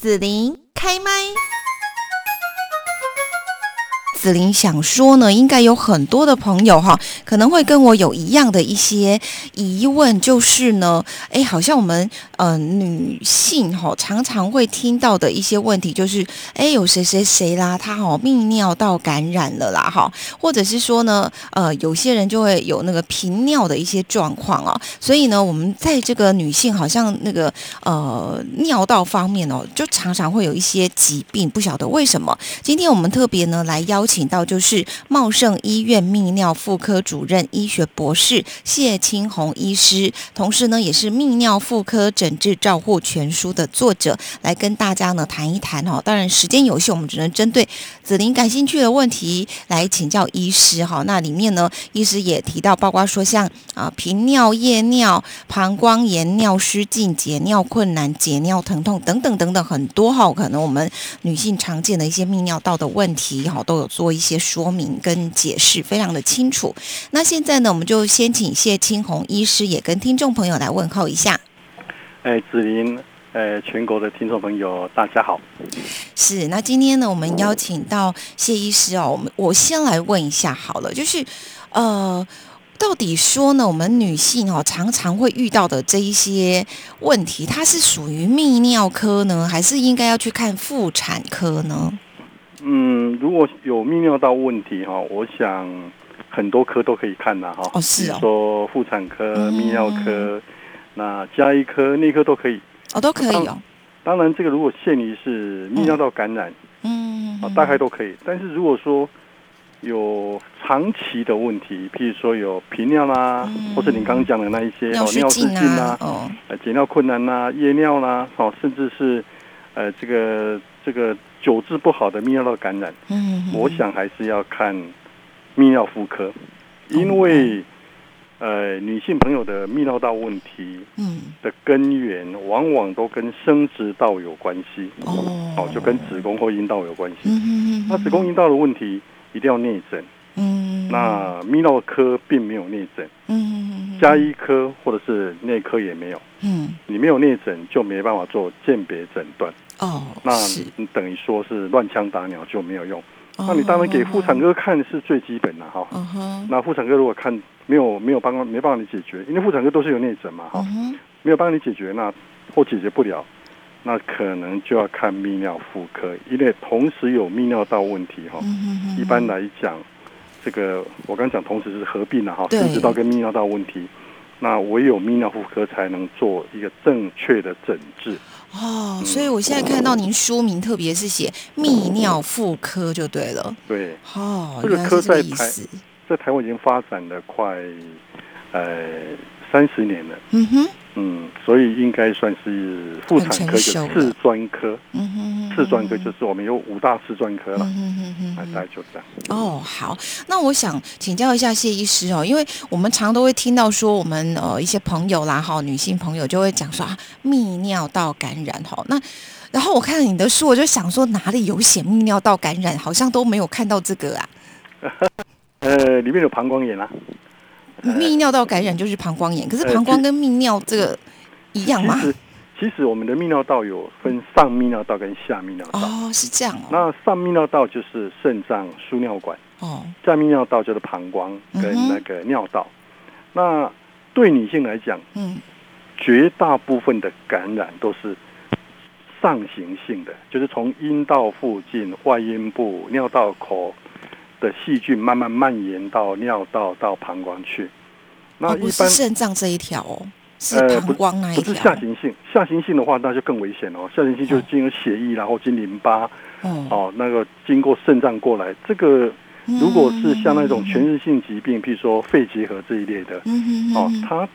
紫琳开麦。林想说呢，应该有很多的朋友哈，可能会跟我有一样的一些疑问，就是呢，哎，好像我们呃女性哈常常会听到的一些问题，就是哎有谁谁谁啦，他哦泌尿道感染了啦哈，或者是说呢，呃有些人就会有那个频尿的一些状况啊，所以呢，我们在这个女性好像那个呃尿道方面哦，就常常会有一些疾病，不晓得为什么。今天我们特别呢来邀。请到就是茂盛医院泌尿妇科主任医学博士谢青红医师，同时呢也是泌尿妇科诊治照护全书的作者，来跟大家呢谈一谈哦。当然时间有限，我们只能针对子琳感兴趣的问题来请教医师哈。那里面呢，医师也提到，包括说像啊频尿、夜尿、膀胱炎、尿失禁、解尿困难、解尿疼痛等等等等很多哈，可能我们女性常见的一些泌尿道的问题哈都有。做一些说明跟解释，非常的清楚。那现在呢，我们就先请谢青红医师也跟听众朋友来问候一下。哎，子林，呃，全国的听众朋友，大家好。是，那今天呢，我们邀请到谢医师哦，我们我先来问一下好了，就是呃，到底说呢，我们女性哦常常会遇到的这一些问题，它是属于泌尿科呢，还是应该要去看妇产科呢？嗯，如果有泌尿道问题哈，我想很多科都可以看的哈。哦，是哦。说妇产科、泌尿科，那加医科、内科都可以。哦，都可以哦。当然，这个如果限于是泌尿道感染，嗯，啊，大概都可以。但是如果说有长期的问题，譬如说有频尿啦，或是你刚刚讲的那一些哦，尿失禁啊，哦，解尿困难呐，夜尿啦，哦，甚至是呃，这个这个。久治不好的泌尿道感染，嗯，我想还是要看泌尿妇科，因为呃，女性朋友的泌尿道问题，嗯，的根源往往都跟生殖道有关系，哦，哦，就跟子宫或阴道有关系，嗯那子宫阴道的问题一定要内诊，嗯，那泌尿科并没有内诊，嗯，加医科或者是内科也没有，嗯，你没有内诊就没办法做鉴别诊断。哦，那你等于说是乱枪打鸟就没有用。那你当然给妇产科看是最基本的哈。那妇产科如果看没有没有帮没办法你解决，因为妇产科都是有内诊嘛哈，没有帮你解决那或解决不了，那可能就要看泌尿妇科，因为同时有泌尿道问题哈。一般来讲，这个我刚讲同时是合并了哈，生殖道跟泌尿道问题。那唯有泌尿妇科才能做一个正确的诊治哦，所以我现在看到您书名特别是写泌尿妇科就对了。对，哦，这个科在台在台湾已经发展的快呃三十年了。嗯哼。嗯，所以应该算是妇产科就次专科。嗯哼，次专科就是我们有五大次专科了。嗯哼哼哼，大概就这样。哦，好，那我想请教一下谢医师哦，因为我们常都会听到说，我们呃一些朋友啦，哈，女性朋友就会讲说啊，泌尿道感染哈。那然后我看了你的书，我就想说哪里有写泌尿道感染，好像都没有看到这个啊。呃，里面有膀胱炎啊。泌尿道感染就是膀胱炎，可是膀胱跟泌尿这个一样吗？其实，其实我们的泌尿道有分上泌尿道跟下泌尿道。哦，是这样哦。那上泌尿道就是肾脏输尿管，哦，下泌尿道就是膀胱跟那个尿道。那对女性来讲，嗯，绝大部分的感染都是上行性的，就是从阴道附近、外阴部、尿道口。的细菌慢慢蔓延到尿道到膀胱去，那一般肾脏这一条哦，是膀胱那一条，不是下行性。下行性的话，那就更危险哦。下行性就是经由血液然后经淋巴，哦，那个经过肾脏过来。这个如果是像那种全身性疾病，譬如说肺结核这一类的，哦，它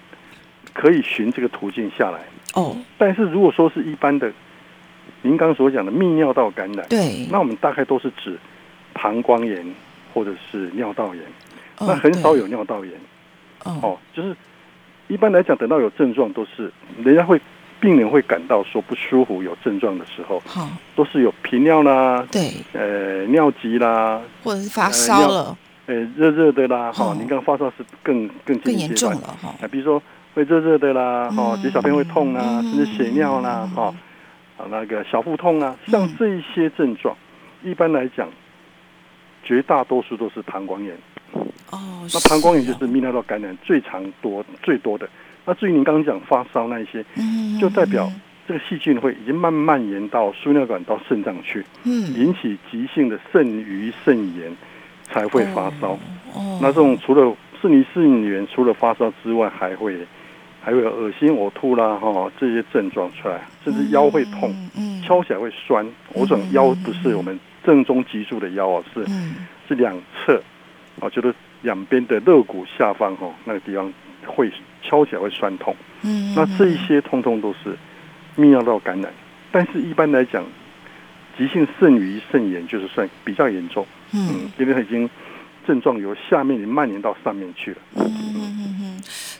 可以循这个途径下来。哦，但是如果说是一般的，您刚所讲的泌尿道感染，对，那我们大概都是指膀胱炎。或者是尿道炎，那很少有尿道炎。哦，就是一般来讲，等到有症状，都是人家会病人会感到说不舒服，有症状的时候，都是有频尿啦，对，呃，尿急啦，或者是发烧了，呃，热热的啦，哈，你刚发烧是更更更严重了哈。比如说会热热的啦，哈，小便会痛啊，甚至血尿啦，哈，啊那个小腹痛啊，像这一些症状，一般来讲，绝大多数都是膀胱炎。哦，那膀胱炎就是泌尿道感染最常多最多的。那至于您刚刚讲发烧那一些，就代表这个细菌会已经慢慢蔓延到输尿管到肾脏去，嗯，引起急性的肾盂肾炎才会发烧。哦，那这种除了肾盂肾炎，除了发烧之外，还会还会有恶心呕吐啦，哈，这些症状出来，甚至腰会痛，嗯，敲起来会酸。我讲腰不是我们正中脊柱的腰啊，是是两侧，啊，就是两边的肋骨下方哦，那个地方会。敲起来会酸痛，嗯，那这一些通通都是泌尿道感染，但是一般来讲，急性肾盂肾炎就是算比较严重，嗯，因为它已经症状由下面蔓延到上面去了，嗯，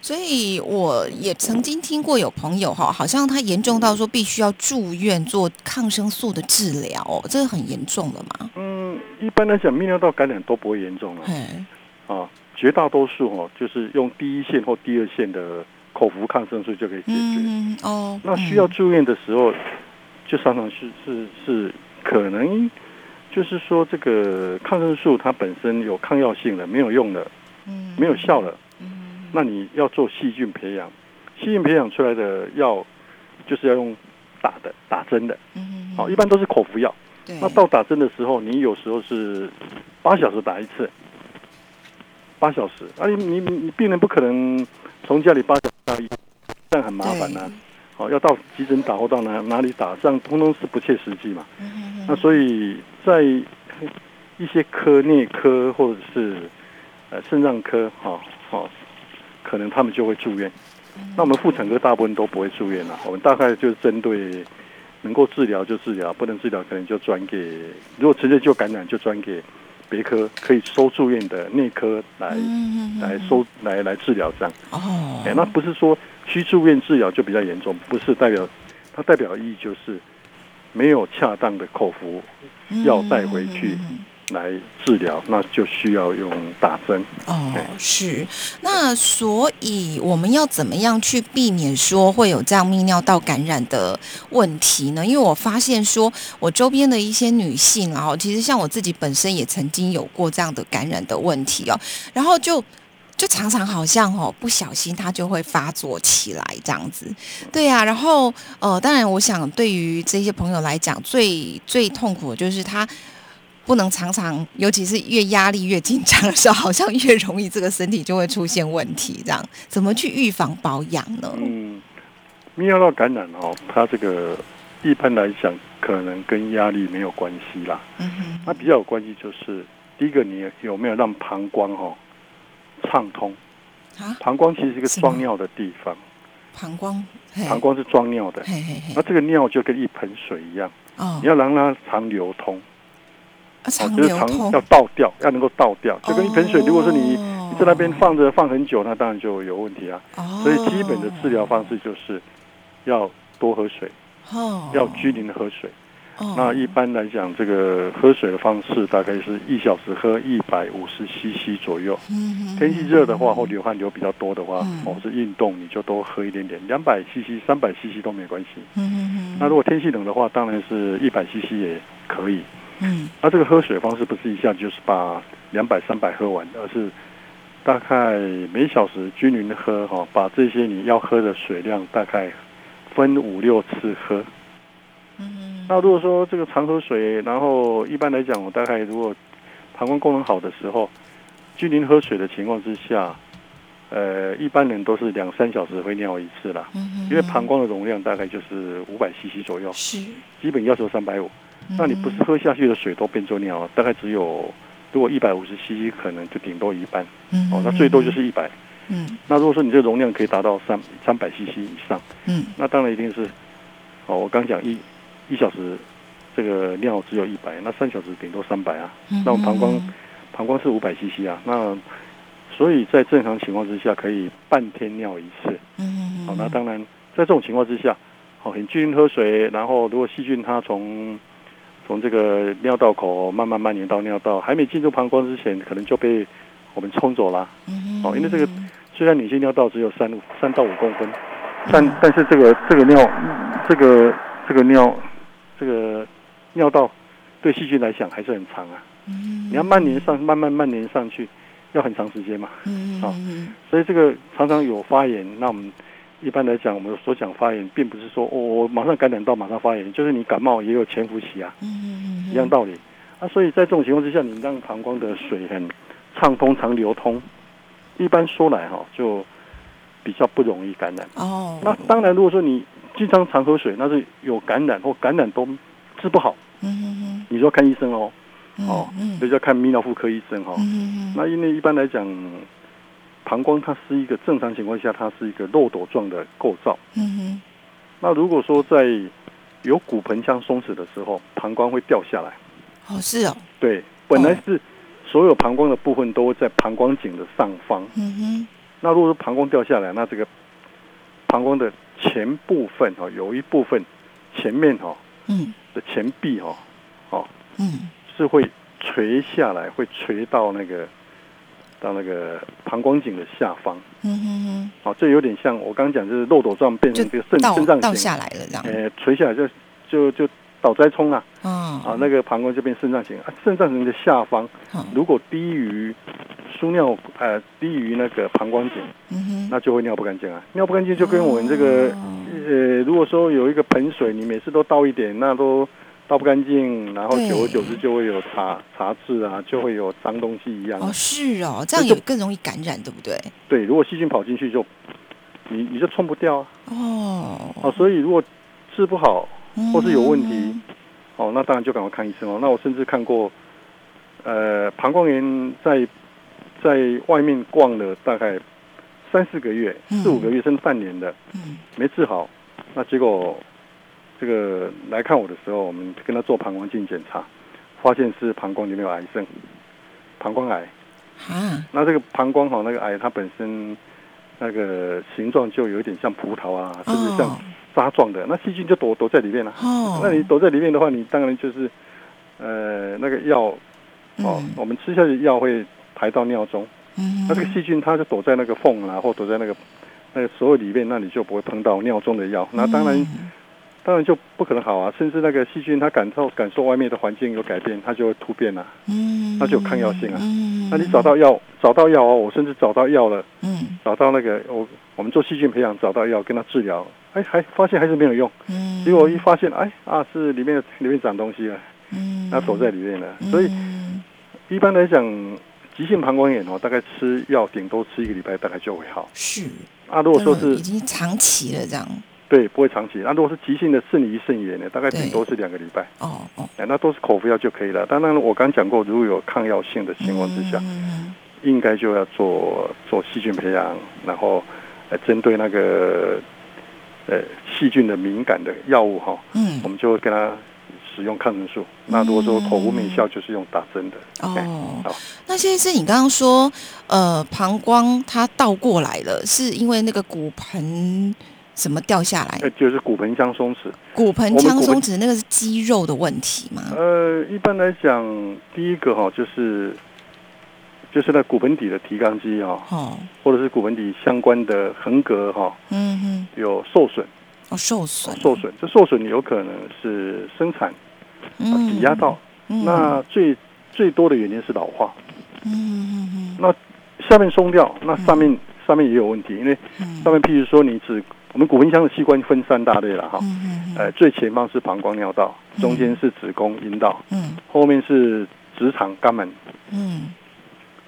所以我也曾经听过有朋友哈，好像他严重到说必须要住院做抗生素的治疗，这个很严重的嘛？嗯，一般来讲泌尿道感染都不会严重了，啊。绝大多数哦，就是用第一线或第二线的口服抗生素就可以解决。哦，那需要住院的时候，就常常是是是可能，就是说这个抗生素它本身有抗药性了，没有用了，嗯，没有效了。嗯，那你要做细菌培养，细菌培养出来的药就是要用打的、打针的。嗯，好，一般都是口服药。那到打针的时候，你有时候是八小时打一次。八小时啊！你你你病人不可能从家里八小时到医，这样很麻烦呐。好，要到急诊打或到哪哪里打，这样通通是不切实际嘛。那所以在一些科内科或者是呃肾脏科，哈好，可能他们就会住院。那我们妇产科大部分都不会住院了。我们大概就是针对能够治疗就治疗，不能治疗可能就转给，如果直接就感染就转给。别科可以收住院的内科来来收来来治疗这样哦，哎，那不是说需住院治疗就比较严重，不是代表它代表意义就是没有恰当的口服药带回去。来治疗，那就需要用打针。哦，是。那所以我们要怎么样去避免说会有这样泌尿道感染的问题呢？因为我发现说，我周边的一些女性，然后其实像我自己本身也曾经有过这样的感染的问题哦。然后就就常常好像哦，不小心它就会发作起来这样子。对呀，然后呃，当然我想对于这些朋友来讲，最最痛苦的就是他。不能常常，尤其是越压力越紧张的时候，好像越容易这个身体就会出现问题。这样怎么去预防保养呢？嗯，泌尿道感染哦，它这个一般来讲可能跟压力没有关系啦。嗯哼，它比较有关系就是第一个，你有没有让膀胱哦畅通？啊，膀胱其实是一个装尿的地方。膀胱，膀胱是装尿的。嘿嘿嘿，那这个尿就跟一盆水一样。哦，你要让它常流通。哦，就是常要倒掉，要能够倒掉，就跟一盆水。如果说你你在那边放着放很久，那当然就有问题啊。所以基本的治疗方式就是要多喝水哦，要均匀的喝水。那一般来讲，这个喝水的方式大概是一小时喝一百五十 CC 左右。天气热的话，或流汗流比较多的话，或是运动，你就多喝一点点，两百 CC、三百 CC 都没关系。嗯那如果天气冷的话，当然是一百 CC 也可以。嗯，那这个喝水方式不是一下就是把两百三百喝完，而是大概每小时均匀的喝哈，把这些你要喝的水量大概分五六次喝。嗯，那如果说这个常喝水，然后一般来讲，我大概如果膀胱功能好的时候，均匀喝水的情况之下，呃，一般人都是两三小时会尿一次啦。嗯因为膀胱的容量大概就是五百 CC 左右，是基本要求三百五。那你不是喝下去的水都变作尿，大概只有如果一百五十 CC 可能就顶多一半，哦，那最多就是一百。嗯，那如果说你这容量可以达到三三百 CC 以上，嗯，那当然一定是，哦，我刚讲一一小时这个尿只有一百，那三小时顶多三百啊。那我膀胱膀胱是五百 CC 啊，那所以在正常情况之下可以半天尿一次。嗯，好，那当然在这种情况之下，好，很均匀喝水，然后如果细菌它从从这个尿道口慢慢蔓延到尿道，还没进入膀胱之前，可能就被我们冲走了。哦，因为这个虽然女性尿道只有三三到五公分，但但是这个这个尿这个这个尿这个尿道对细菌来讲还是很长啊。嗯。你要蔓延上，慢慢蔓延上去，要很长时间嘛。嗯好，所以这个常常有发炎，那我们一般来讲，我们所讲发炎，并不是说哦，我马上感染到马上发炎，就是你感冒也有潜伏期啊。嗯嗯嗯。一样道理。啊，所以在这种情况之下，你让膀胱的水很畅通、常流通，一般说来哈，就比较不容易感染。哦。那当然，如果说你经常常喝水，那是有感染或感染都治不好。嗯嗯嗯。你说看医生哦。哦。嗯。所以要看泌尿妇科医生哈。嗯嗯那因为一般来讲，膀胱它是一个正常情况下，它是一个漏斗状的构造。嗯哼。那如果说在有骨盆腔松弛的时候，膀胱会掉下来。哦，是哦。对，本来是所有膀胱的部分都会在膀胱颈的上方。嗯哼。那如果说膀胱掉下来，那这个膀胱的前部分哈，有一部分前面哈，嗯，的前壁哈，哦，嗯，是会垂下来，会垂到那个到那个膀胱颈的下方。嗯哼哼。哦，这有点像我刚刚讲，就是漏斗状变成这个肾肾脏倒下来了这样。呃，垂下来就就就。倒栽葱啊，啊，那个膀胱这边肾脏型啊，肾脏型的下方，如果低于输尿呃低于那个膀胱颈，那就会尿不干净啊。尿不干净就跟我们这个呃，如果说有一个盆水，你每次都倒一点，那都倒不干净，然后久而久之就会有茶茶渍啊，就会有脏东西一样。哦，是哦，这样也更容易感染，对不对？对，如果细菌跑进去，就你你就冲不掉啊。哦，哦，所以如果治不好。或是有问题，哦，那当然就赶快看医生哦。那我甚至看过，呃，膀胱炎在在外面逛了大概三四个月、四五个月甚至半年的，没治好。那结果这个来看我的时候，我们跟他做膀胱镜检查，发现是膀胱里面有癌症，膀胱癌。啊，那这个膀胱哈，那个癌它本身那个形状就有点像葡萄啊，甚至像。沙状的，那细菌就躲躲在里面了。哦，那你躲在里面的话，你当然就是，呃，那个药，哦，我们吃下去药会排到尿中。嗯，那这个细菌它就躲在那个缝啊，或躲在那个那个所有里面，那你就不会碰到尿中的药。那当然，当然就不可能好啊。甚至那个细菌它感受感受外面的环境有改变，它就会突变啊。嗯，它就有抗药性啊。嗯，那你找到药，找到药哦，我甚至找到药了。嗯，找到那个我我们做细菌培养，找到药跟它治疗。哎，还发现还是没有用。嗯，结果一发现，哎啊，是里面里面长东西了。嗯，那躲在里面了。所以一般来讲，急性膀胱炎哦，大概吃药顶多吃一个礼拜，大概就会好。是。啊，如果说是已经长期了这样。对，不会长期。那如果是急性的肾盂肾炎呢，大概顶多是两个礼拜。哦哦。哎，那都是口服药就可以了。当然，我刚讲过，如果有抗药性的情况之下，应该就要做做细菌培养，然后来针对那个。呃，细菌的敏感的药物哈，嗯，我们就会跟他使用抗生素。那如果说口服没效，就是用打针的。哦，好。那先生，你刚刚说，呃，膀胱它倒过来了，是因为那个骨盆什么掉下来？呃，就是骨盆腔松弛。骨盆腔松弛那个是肌肉的问题吗？呃，一般来讲，第一个哈就是。就是那骨盆底的提肛肌哈，哦，或者是骨盆底相关的横膈哈，嗯哼，有受损，哦，受损，受损，这受损有可能是生产，嗯，挤压到，那最最多的原因是老化，嗯嗯嗯，那下面松掉，那上面上面也有问题，因为上面譬如说你子，我们骨盆腔的器官分三大类了哈，嗯嗯呃，最前方是膀胱尿道，中间是子宫阴道，嗯，后面是直肠肛门，嗯。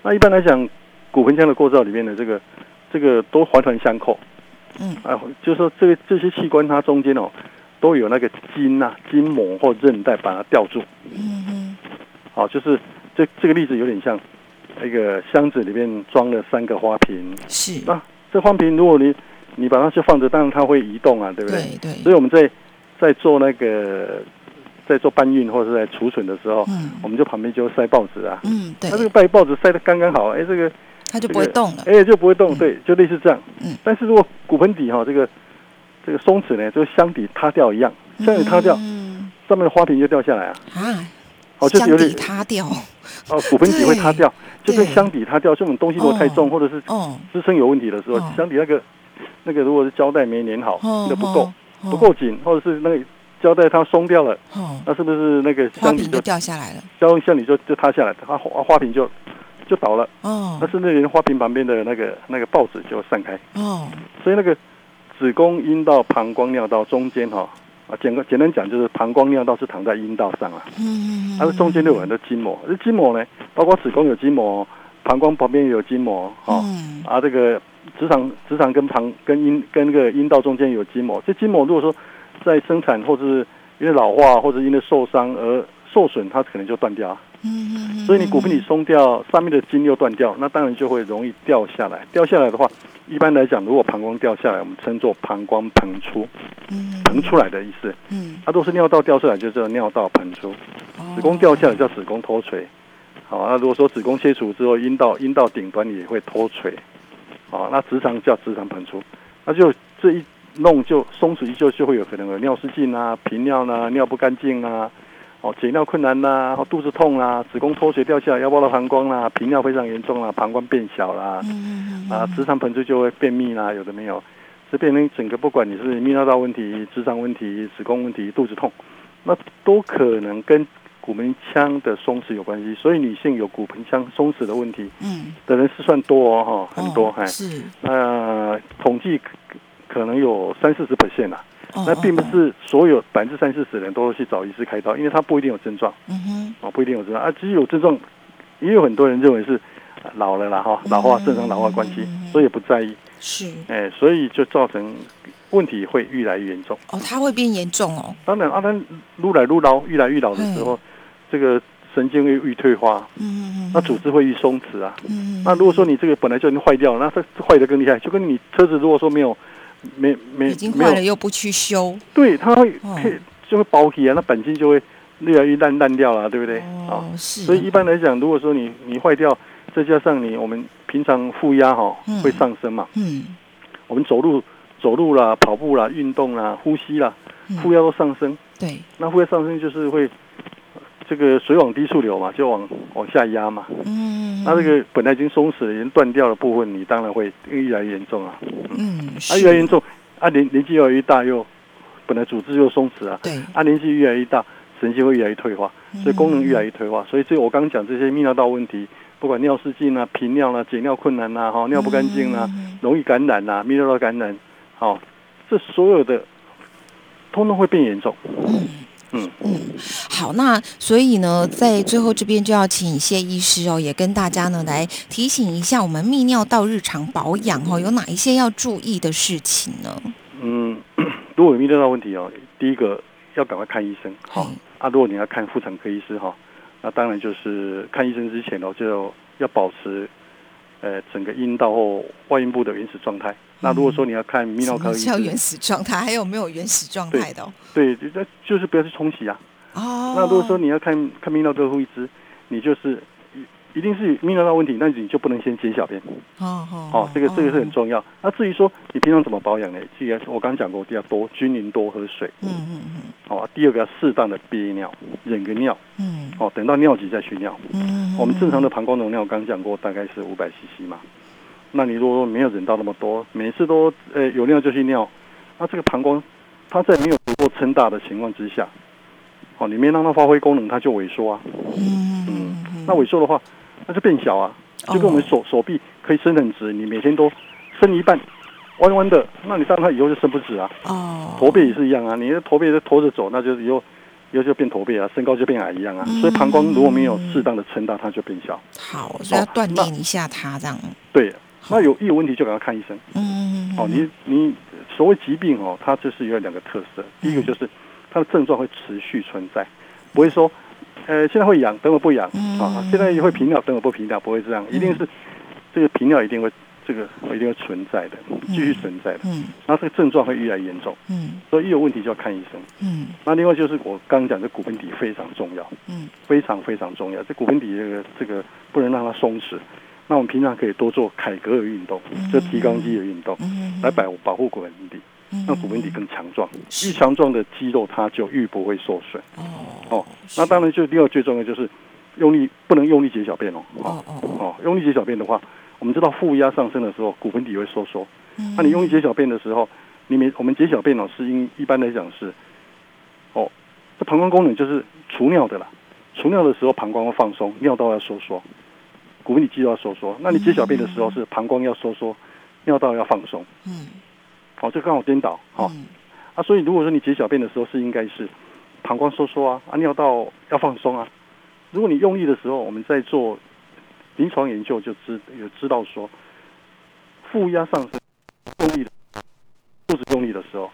那一般来讲，骨盆腔的构造里面的这个，这个都环环相扣。嗯，啊，就是说这个这些器官它中间哦，都有那个筋呐、筋膜或韧带把它吊住。嗯嗯。好，就是这这个例子有点像那个箱子里面装了三个花瓶。是。那这花瓶如果你你把它就放着，当然它会移动啊，对不对？对对。所以我们在在做那个。在做搬运或者是在储存的时候，嗯，我们就旁边就塞报纸啊，嗯，对，它这个拜报纸塞的刚刚好，哎，这个它就不会动了，哎，就不会动，对，就类似这样，嗯，但是如果骨盆底哈这个这个松弛呢，就箱底塌掉一样，箱底塌掉，嗯，上面的花瓶就掉下来啊，啊，哦，就是有点塌掉，哦，骨盆底会塌掉，就跟箱底塌掉，这种东西如果太重或者是哦。支撑有问题的时候，箱底那个那个如果是胶带没粘好，那不够不够紧，或者是那个。胶带它松掉了，那是不是那个花瓶就掉下来了？胶箱里就就塌下来，它花花瓶就就倒了。哦，那甚至连花瓶旁边的那个那个报纸就散开。哦，所以那个子宫、阴道、膀胱、尿道中间哈啊，简个简单讲就是膀胱、尿道是躺在阴道上啊。嗯。它是中间都有很多筋膜，这筋膜呢，包括子宫有筋膜，膀胱旁边有筋膜，哦，啊这个直肠直肠跟膀跟阴跟那个阴道中间有筋膜，这筋膜如果说。在生产或者是因为老化或者因为受伤而受损，它可能就断掉。嗯嗯所以你骨盆底松掉，上面的筋又断掉，那当然就会容易掉下来。掉下来的话，一般来讲，如果膀胱掉下来，我们称作膀胱膨出。嗯。膨出来的意思。嗯。它都是尿道掉出来，就叫尿道膨出。子宫掉下来叫子宫脱垂。好，那如果说子宫切除之后，阴道阴道顶端也会脱垂。好，那直肠叫直肠膨出。那就这一。弄就松弛，就就会有可能有尿失禁啊、频尿啦、尿不干净啊、哦解尿困难呐、肚子痛啊、子宫脱垂掉下来、腰包的膀胱啦、频尿非常严重啦、膀胱变小啦，啊直肠膨出就会便秘啦，有的没有，这变成整个不管你是泌尿道问题、直肠问题、子宫问题、肚子痛，那都可能跟骨盆腔的松弛有关系。所以女性有骨盆腔松弛的问题，嗯，的人是算多哦，哈，很多还是。那统计。可能有三四十 percent 啊，那并不是所有百分之三四十人都去找医师开刀，因为他不一定有症状，嗯哼，哦，不一定有症状。啊，只有症状，也有很多人认为是老了啦哈，老化正常老化关系，所以也不在意，是，哎，所以就造成问题会越来越严重，哦，它会变严重哦，当然啊，丹撸来撸老，越来越老的时候，这个神经会愈退化，嗯嗯嗯，那组织会愈松弛啊，嗯，那如果说你这个本来就已经坏掉了，那它坏的更厉害，就跟你车子如果说没有。没没已经坏了又不去修，对，它会就会包起啊，那钣金就会越来越烂烂掉了，对不对？哦，是。所以一般来讲，如果说你你坏掉，再加上你我们平常负压哈会上升嘛，嗯，我们走路走路啦、跑步啦、运动啦、呼吸啦，负压都上升，对，那负压上升就是会。这个水往低处流嘛，就往往下压嘛。嗯。那这个本来已经松弛了、已经断掉的部分，你当然会越来越严重啊。嗯。啊，越来越严重，啊年年纪越来越大，又本来组织又松弛啊。对。啊，年纪越来越大，神经会越来越退化，所以功能越来越退化。所以这我刚刚讲这些泌尿道问题，不管尿失禁啊、频尿啊、解尿困难呐、哈尿不干净啊、容易感染呐、泌尿道感染，好，这所有的通通会变严重。嗯。嗯嗯，好，那所以呢，在最后这边就要请谢医师哦，也跟大家呢来提醒一下我们泌尿道日常保养哦，有哪一些要注意的事情呢？嗯，如果有泌尿道问题哦，第一个要赶快看医生哈。啊，如果你要看妇产科医师哈，那当然就是看医生之前哦，就要保持呃整个阴道或外阴部的原始状态。那如果说你要看泌尿科医生，原始状态还有没有原始状态的？对，那就是不要去冲洗啊。哦。那如果说你要看看泌尿科医师，你就是一定是泌尿道问题，那你就不能先解小便。哦哦。哦，这个这个是很重要。那至于说你平常怎么保养呢？第一个我刚刚讲过，要多均匀多喝水。嗯嗯嗯。好，第二个要适当的憋尿，忍个尿。嗯。哦，等到尿急再去尿。嗯。我们正常的膀胱容量，刚讲过，大概是五百 CC 嘛。那你如果说没有忍到那么多，每次都呃有尿就去尿，那这个膀胱它在没有足够撑大的情况之下，哦，你没让它发挥功能，它就萎缩啊。嗯嗯。那萎缩的话，那就变小啊，就跟我们手手臂可以伸很直，你每天都伸一半，弯弯的，那你当它以后就伸不直啊。哦。驼背也是一样啊，你的驼背都驼着走，那就以后以后就变驼背啊，身高就变矮一样啊。所以膀胱如果没有适当的撑大，它就变小。好，所以要锻炼一下它这样。对。那有一有问题就赶快看医生。嗯，哦，你你所谓疾病哦，它就是有两个特色。第一个就是它的症状会持续存在，不会说，呃，现在会痒，等会不痒啊。现在会频尿，等会不频尿，不会这样，一定是这个频尿一定会这个一定会存在的，继续存在的。嗯，那这个症状会越来越严重。嗯，所以一有问题就要看医生。嗯，那另外就是我刚刚讲的骨盆底非常重要。嗯，非常非常重要，这骨盆底这个这个不能让它松弛。那我们平常可以多做凯格尔运动，就提肛肌的运动，来保保护骨盆底，让骨盆底更强壮。愈强壮的肌肉，它就愈不会受损。哦哦，那当然就第二最重要就是用力不能用力解小便哦。哦哦哦，用力解小便的话，我们知道负压上升的时候，骨盆底会收缩。那你用力解小便的时候，你每我们解小便哦，是因一般来讲是哦这膀胱功能就是除尿的啦。除尿的时候，膀胱要放松，尿道要收缩，骨盆底肌肉要收缩。那你解小便的时候，是膀胱要收缩，尿道要放松。嗯，好，这刚好颠倒。好，啊，所以如果说你解小便的时候，是应该是膀胱收缩啊，啊，尿道要放松啊。如果你用力的时候，我们在做临床研究就知有知道说，负压上升用力的，肚子用力的时候，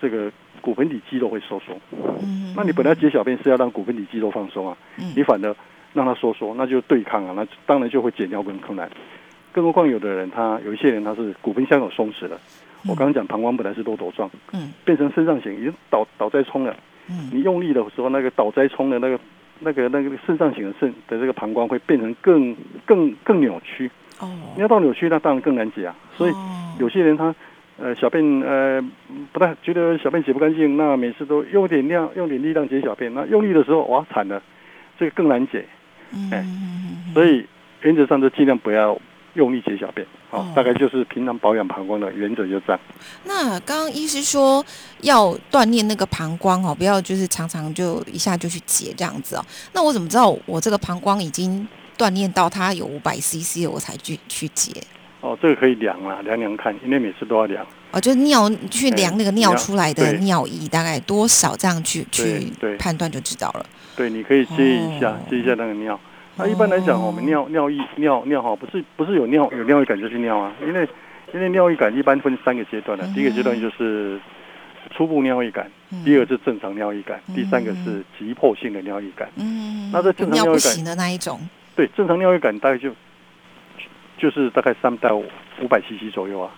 这个。骨盆底肌肉会收缩，嗯，那你本来解小便是要让骨盆底肌肉放松啊，嗯，你反而让它收缩，那就对抗啊，那当然就会解尿更困难。更何况有的人他有一些人他是骨盆腔有松弛了，我刚刚讲膀胱本来是多斗状，嗯，变成肾上型已经倒倒栽葱了，嗯，你用力的时候那个倒栽葱的那个那个那个肾上型的肾的这个膀胱会变成更更更扭曲，哦，尿道扭曲那当然更难解啊，所以有些人他。呃，小便呃不太觉得小便解不干净，那每次都用点量，用点力量解小便，那用力的时候哇惨了，这个更难解，哎，所以原则上就尽量不要用力解小便，好，大概就是平常保养膀胱的原则就这样。那刚刚医师说要锻炼那个膀胱哦，不要就是常常就一下就去解这样子哦。那我怎么知道我这个膀胱已经锻炼到它有五百 CC 了我才去去解？哦，这个可以量啊，量量看，因为每次都要量。哦，就尿去量那个尿出来的尿液大概多少，这样去去判断就知道了。对，你可以接一下，接一下那个尿。那一般来讲，我们尿尿意尿尿哈，不是不是有尿有尿意感就去尿啊，因为因为尿意感一般分三个阶段的，第一个阶段就是初步尿意感，第二个是正常尿意感，第三个是急迫性的尿意感。嗯，那这正常尿意感的那一种，对，正常尿意感大概就。就是大概三到五百 CC 左右啊，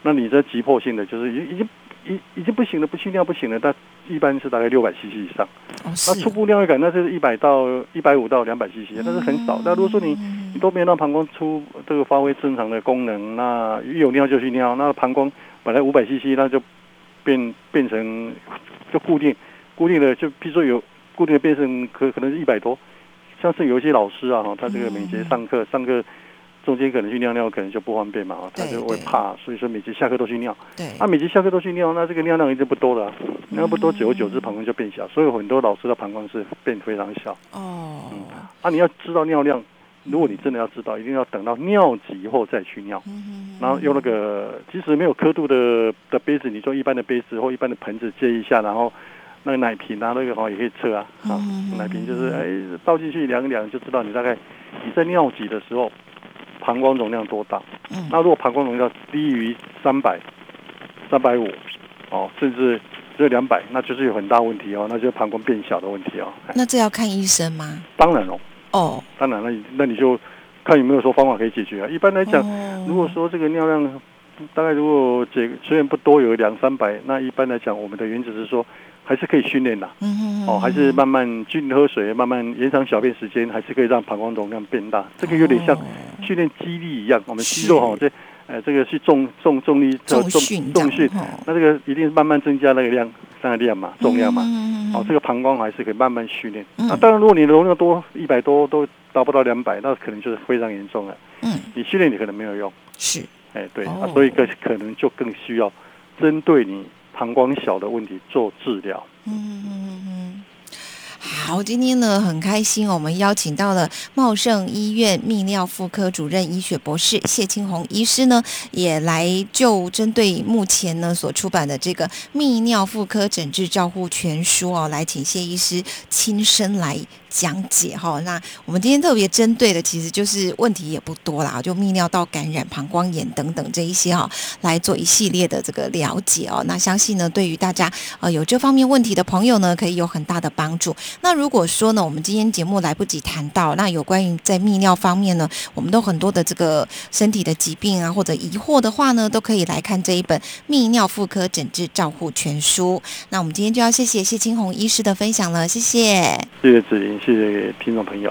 那你这急迫性的就是已已经已已经不行了，不去尿不行了，但一般是大概六百 CC 以上。那初步尿液感那就是一百到一百五到两百 CC，那是很少。那如果说你你都没有让膀胱出这个发挥正常的功能，那一有尿就去尿，那膀胱本来五百 CC，那就变变成就固定固定的，就比如说有固定的变成可可能是一百多。像是有一些老师啊，哈，他这个每节上课上课。中间可能去尿尿，可能就不方便嘛，他就会怕，所以说每节下课都去尿。对，那每节下课都去尿，那这个尿量一定不多了，尿不多，久而久之膀胱就变小，所以很多老师的膀胱是变非常小。哦，啊，你要知道尿量，如果你真的要知道，一定要等到尿急后再去尿。嗯然后用那个即使没有刻度的的杯子，你说一般的杯子或一般的盆子接一下，然后那个奶瓶啊，那个好也可以测啊。啊，奶瓶就是哎倒进去量一量就知道你大概你在尿急的时候。膀胱容量多大？嗯，那如果膀胱容量低于三百、三百五，哦，甚至只有两百，那就是有很大问题哦，那就是膀胱变小的问题哦。那这要看医生吗？当然哦。哦，当然，了那你就看有没有说方法可以解决啊。一般来讲，如果说这个尿量大概如果解虽然不多，有两三百，那一般来讲，我们的原则是说。还是可以训练的，哦，还是慢慢均匀喝水，慢慢延长小便时间，还是可以让膀胱容量变大。这个有点像训练肌力一样，我们肌肉哈，这呃，这个是重重重力重训重训，那这个一定是慢慢增加那个量，那个量嘛，重量嘛，哦，这个膀胱还是可以慢慢训练。那当然，如果你的容量多一百多都达不到两百，那可能就是非常严重了。嗯，你训练你可能没有用。是，哎，对啊，所以可可能就更需要针对你。膀胱小的问题做治疗。嗯嗯嗯。好，今天呢很开心，我们邀请到了茂盛医院泌尿妇科主任医学博士谢青红医师呢，也来就针对目前呢所出版的这个泌尿妇科诊治照护全书哦，来请谢医师亲身来。讲解哈，那我们今天特别针对的其实就是问题也不多啦，就泌尿道感染、膀胱炎等等这一些哈，来做一系列的这个了解哦。那相信呢，对于大家呃有这方面问题的朋友呢，可以有很大的帮助。那如果说呢，我们今天节目来不及谈到，那有关于在泌尿方面呢，我们都很多的这个身体的疾病啊或者疑惑的话呢，都可以来看这一本《泌尿妇科诊治照护全书》。那我们今天就要谢谢谢青红医师的分享了，谢谢，谢谢子玲。谢谢听众朋友。